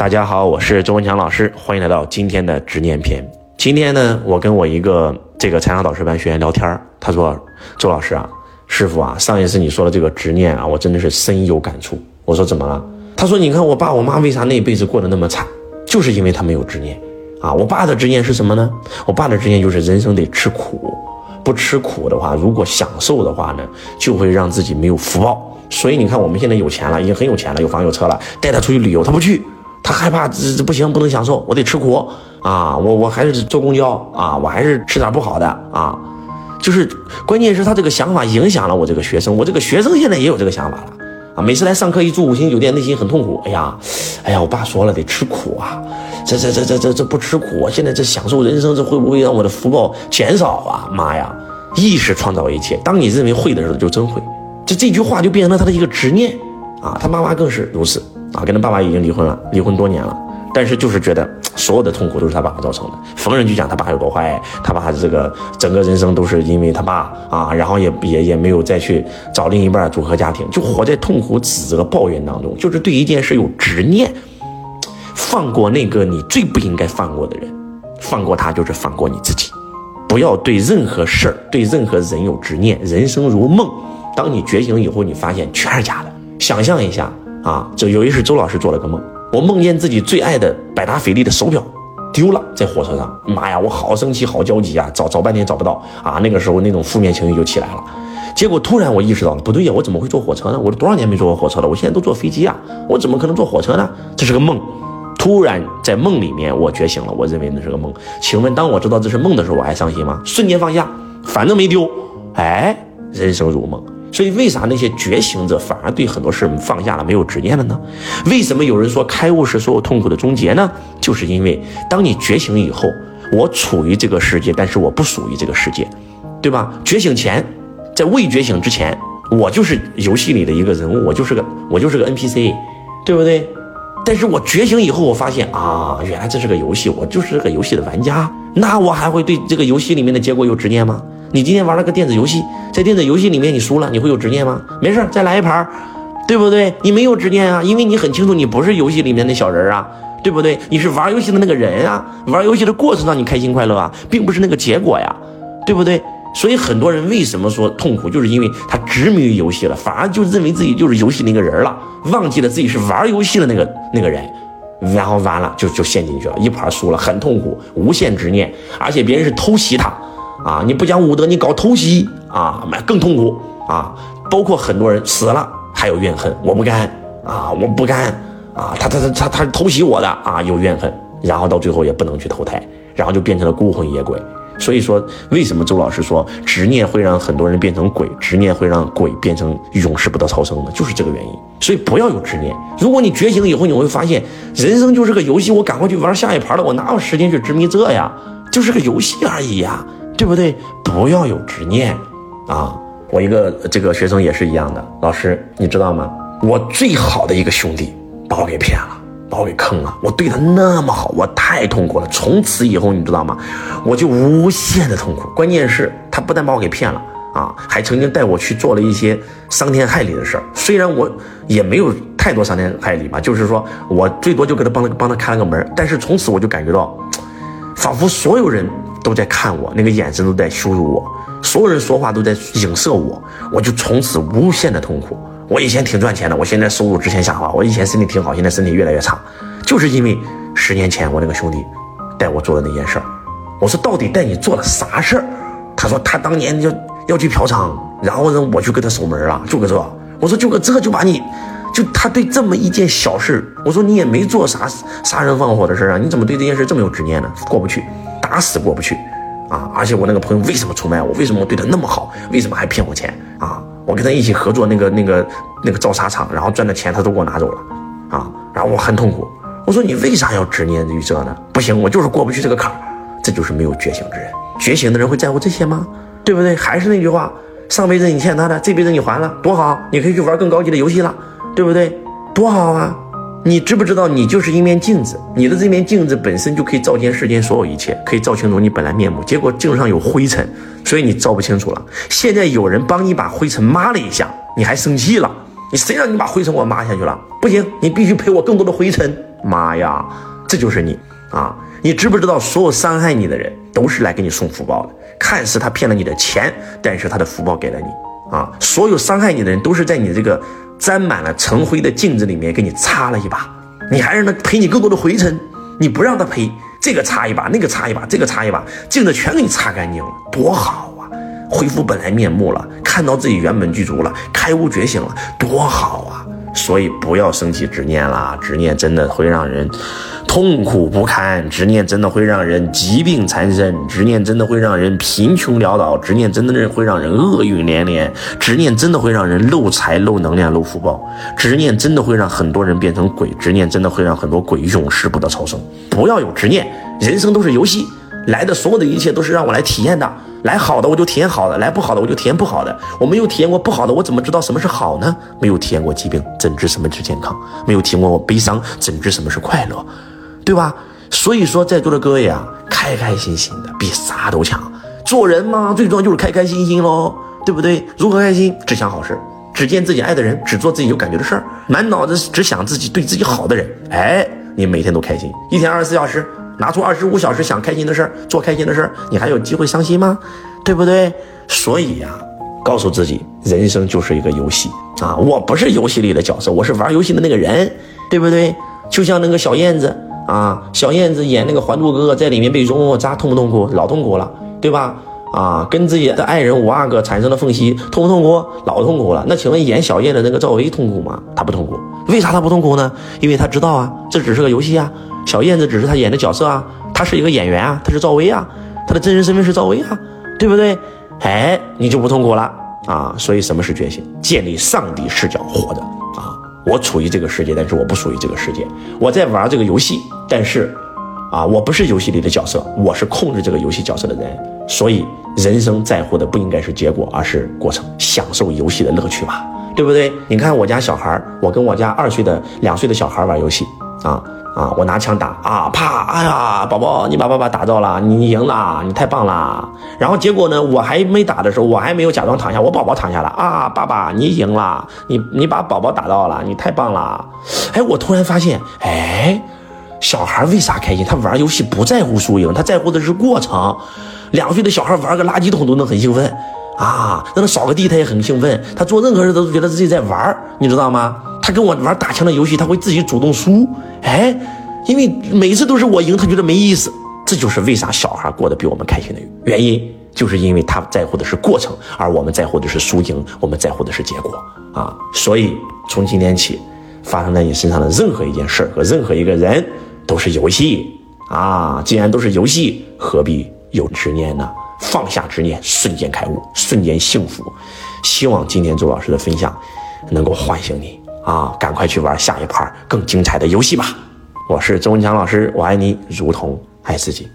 大家好，我是周文强老师，欢迎来到今天的执念篇。今天呢，我跟我一个这个财商导师班学员聊天他说：“周老师啊，师傅啊，上一次你说的这个执念啊，我真的是深有感触。”我说：“怎么了？”他说：“你看我爸我妈为啥那一辈子过得那么惨，就是因为他没有执念啊。我爸的执念是什么呢？我爸的执念就是人生得吃苦，不吃苦的话，如果享受的话呢，就会让自己没有福报。所以你看我们现在有钱了，已经很有钱了，有房有车了，带他出去旅游，他不去。”他害怕这这不行，不能享受，我得吃苦啊！我我还是坐公交啊，我还是吃点不好的啊！就是关键是他这个想法影响了我这个学生，我这个学生现在也有这个想法了啊！每次来上课一住五星酒店，内心很痛苦。哎呀，哎呀，我爸说了得吃苦啊！这这这这这这不吃苦，现在这享受人生，这会不会让我的福报减少啊？妈呀！意识创造一切，当你认为会的时候，就真会。这这句话就变成了他的一个执念啊！他妈妈更是如此。啊，跟他爸爸已经离婚了，离婚多年了，但是就是觉得所有的痛苦都是他爸爸造成的，逢人就讲他爸有多坏，他爸这个整个人生都是因为他爸啊，然后也也也没有再去找另一半组合家庭，就活在痛苦、指责、抱怨当中，就是对一件事有执念，放过那个你最不应该放过的人，放过他就是放过你自己，不要对任何事儿、对任何人有执念。人生如梦，当你觉醒以后，你发现全是假的。想象一下。啊，这有一次周老师做了个梦，我梦见自己最爱的百达翡丽的手表丢了，在火车上。妈呀，我好生气，好焦急啊！找找半天找不到啊！那个时候那种负面情绪就起来了。结果突然我意识到了，不对呀，我怎么会坐火车呢？我都多少年没坐过火车了？我现在都坐飞机啊，我怎么可能坐火车呢？这是个梦。突然在梦里面我觉醒了，我认为那是个梦。请问当我知道这是梦的时候，我还伤心吗？瞬间放下，反正没丢。哎，人生如梦。所以，为啥那些觉醒者反而对很多事放下了，没有执念了呢？为什么有人说开悟是所有痛苦的终结呢？就是因为当你觉醒以后，我处于这个世界，但是我不属于这个世界，对吧？觉醒前，在未觉醒之前，我就是游戏里的一个人物，我就是个我就是个 NPC，对不对？但是我觉醒以后，我发现啊，原来这是个游戏，我就是这个游戏的玩家，那我还会对这个游戏里面的结果有执念吗？你今天玩了个电子游戏，在电子游戏里面你输了，你会有执念吗？没事，再来一盘，对不对？你没有执念啊，因为你很清楚你不是游戏里面的小人啊，对不对？你是玩游戏的那个人啊，玩游戏的过程让你开心快乐啊，并不是那个结果呀，对不对？所以很多人为什么说痛苦，就是因为他执迷于游戏了，反而就认为自己就是游戏那个人了，忘记了自己是玩游戏的那个那个人，然后完了就就陷进去了，一盘输了，很痛苦，无限执念，而且别人是偷袭他。啊！你不讲武德，你搞偷袭啊，那更痛苦啊！包括很多人死了还有怨恨，我不干啊，我不干啊！他他他他他偷袭我的啊，有怨恨，然后到最后也不能去投胎，然后就变成了孤魂野鬼。所以说，为什么周老师说执念会让很多人变成鬼，执念会让鬼变成永世不得超生呢？就是这个原因。所以不要有执念。如果你觉醒以后，你会发现人生就是个游戏，我赶快去玩下一盘了，我哪有时间去执迷这呀？就是个游戏而已呀。对不对？不要有执念，啊！我一个这个学生也是一样的。老师，你知道吗？我最好的一个兄弟把我给骗了，把我给坑了。我对他那么好，我太痛苦了。从此以后，你知道吗？我就无限的痛苦。关键是，他不但把我给骗了，啊，还曾经带我去做了一些伤天害理的事儿。虽然我也没有太多伤天害理吧，就是说我最多就给他帮他帮他开了个门。但是从此我就感觉到，仿佛所有人。都在看我，那个眼神都在羞辱我，所有人说话都在影射我，我就从此无限的痛苦。我以前挺赚钱的，我现在收入直线下滑。我以前身体挺好，现在身体越来越差，就是因为十年前我那个兄弟带我做的那件事儿。我说到底带你做了啥事儿？他说他当年要要去嫖娼，然后呢我就给他守门了，就搁这。我说就搁这就把你，就他对这么一件小事，我说你也没做啥杀人放火的事儿啊，你怎么对这件事这么有执念呢？过不去。打死过不去，啊！而且我那个朋友为什么出卖我？为什么我对他那么好？为什么还骗我钱？啊！我跟他一起合作那个那个那个造沙厂，然后赚的钱他都给我拿走了，啊！然后我很痛苦。我说你为啥要执念于这呢？不行，我就是过不去这个坎儿。这就是没有觉醒之人。觉醒的人会在乎这些吗？对不对？还是那句话，上辈子你欠他的，这辈子你还了，多好！你可以去玩更高级的游戏了，对不对？多好啊！你知不知道，你就是一面镜子，你的这面镜子本身就可以照见世间所有一切，可以照清楚你本来面目。结果镜上有灰尘，所以你照不清楚了。现在有人帮你把灰尘抹了一下，你还生气了？你谁让你把灰尘给我抹下去了？不行，你必须赔我更多的灰尘妈呀，这就是你啊！你知不知道，所有伤害你的人都是来给你送福报的？看似他骗了你的钱，但是他的福报给了你啊！所有伤害你的人都是在你这个沾满了尘灰的镜子里面给你擦了一把，你还让他赔你更多的灰尘，你不让他赔，这个擦一把，那个擦一把，这个擦一把，镜子全给你擦干净了，多好啊！恢复本来面目了，看到自己原本具足了，开悟觉醒了，多好啊！所以不要升起执念啦，执念真的会让人痛苦不堪，执念真的会让人疾病缠身，执念真的会让人贫穷潦倒，执念真的会让人厄运连连，执念真的会让人漏财漏能量漏福报，执念真的会让很多人变成鬼，执念真的会让很多鬼永世不得超生。不要有执念，人生都是游戏，来的所有的一切都是让我来体验的。来好的我就体验好的，来不好的我就体验不好的。我没有体验过不好的，我怎么知道什么是好呢？没有体验过疾病，怎知什么是健康？没有体验过悲伤，怎知什么是快乐？对吧？所以说，在座的各位啊，开开心心的比啥都强。做人嘛，最重要就是开开心心喽，对不对？如何开心？只想好事，只见自己爱的人，只做自己有感觉的事儿，满脑子只想自己对自己好的人。哎，你每天都开心，一天二十四小时。拿出二十五小时想开心的事儿，做开心的事儿，你还有机会伤心吗？对不对？所以呀，告诉自己，人生就是一个游戏啊！我不是游戏里的角色，我是玩游戏的那个人，对不对？就像那个小燕子啊，小燕子演那个《还珠格格》，在里面被容嬷嬷扎痛不痛苦？老痛苦了，对吧？啊，跟自己的爱人五阿哥产生了缝隙，痛不痛苦？老痛苦了。那请问演小燕的那个赵薇痛苦吗？她不痛苦。为啥他不痛苦呢？因为他知道啊，这只是个游戏啊。小燕子只是他演的角色啊，他是一个演员啊，他是赵薇啊，他的真实身份是赵薇啊，对不对？哎，你就不痛苦了啊。所以什么是觉醒？建立上帝视角活着啊。我处于这个世界，但是我不属于这个世界。我在玩这个游戏，但是啊，我不是游戏里的角色，我是控制这个游戏角色的人。所以人生在乎的不应该是结果，而是过程，享受游戏的乐趣嘛，对不对？你看我家小孩，我跟我家二岁的、两岁的小孩玩游戏啊。啊！我拿枪打啊！啪！哎呀，宝宝，你把爸爸打到了，你赢了，你太棒了。然后结果呢？我还没打的时候，我还没有假装躺下，我宝宝躺下了啊！爸爸，你赢了，你你把宝宝打到了，你太棒了。哎，我突然发现，哎，小孩为啥开心？他玩游戏不在乎输赢，他在乎的是过程。两岁的小孩玩个垃圾桶都能很兴奋啊，让他扫个地他也很兴奋，他做任何事都是觉得自己在玩，你知道吗？他跟我玩打枪的游戏，他会自己主动输，哎，因为每次都是我赢，他觉得没意思。这就是为啥小孩过得比我们开心的原因，就是因为他在乎的是过程，而我们在乎的是输赢，我们在乎的是结果啊。所以从今天起，发生在你身上的任何一件事和任何一个人都是游戏啊。既然都是游戏，何必有执念呢？放下执念，瞬间开悟，瞬间幸福。希望今天周老师的分享能够唤醒你。啊，赶快去玩下一盘更精彩的游戏吧！我是周文强老师，我爱你如同爱自己。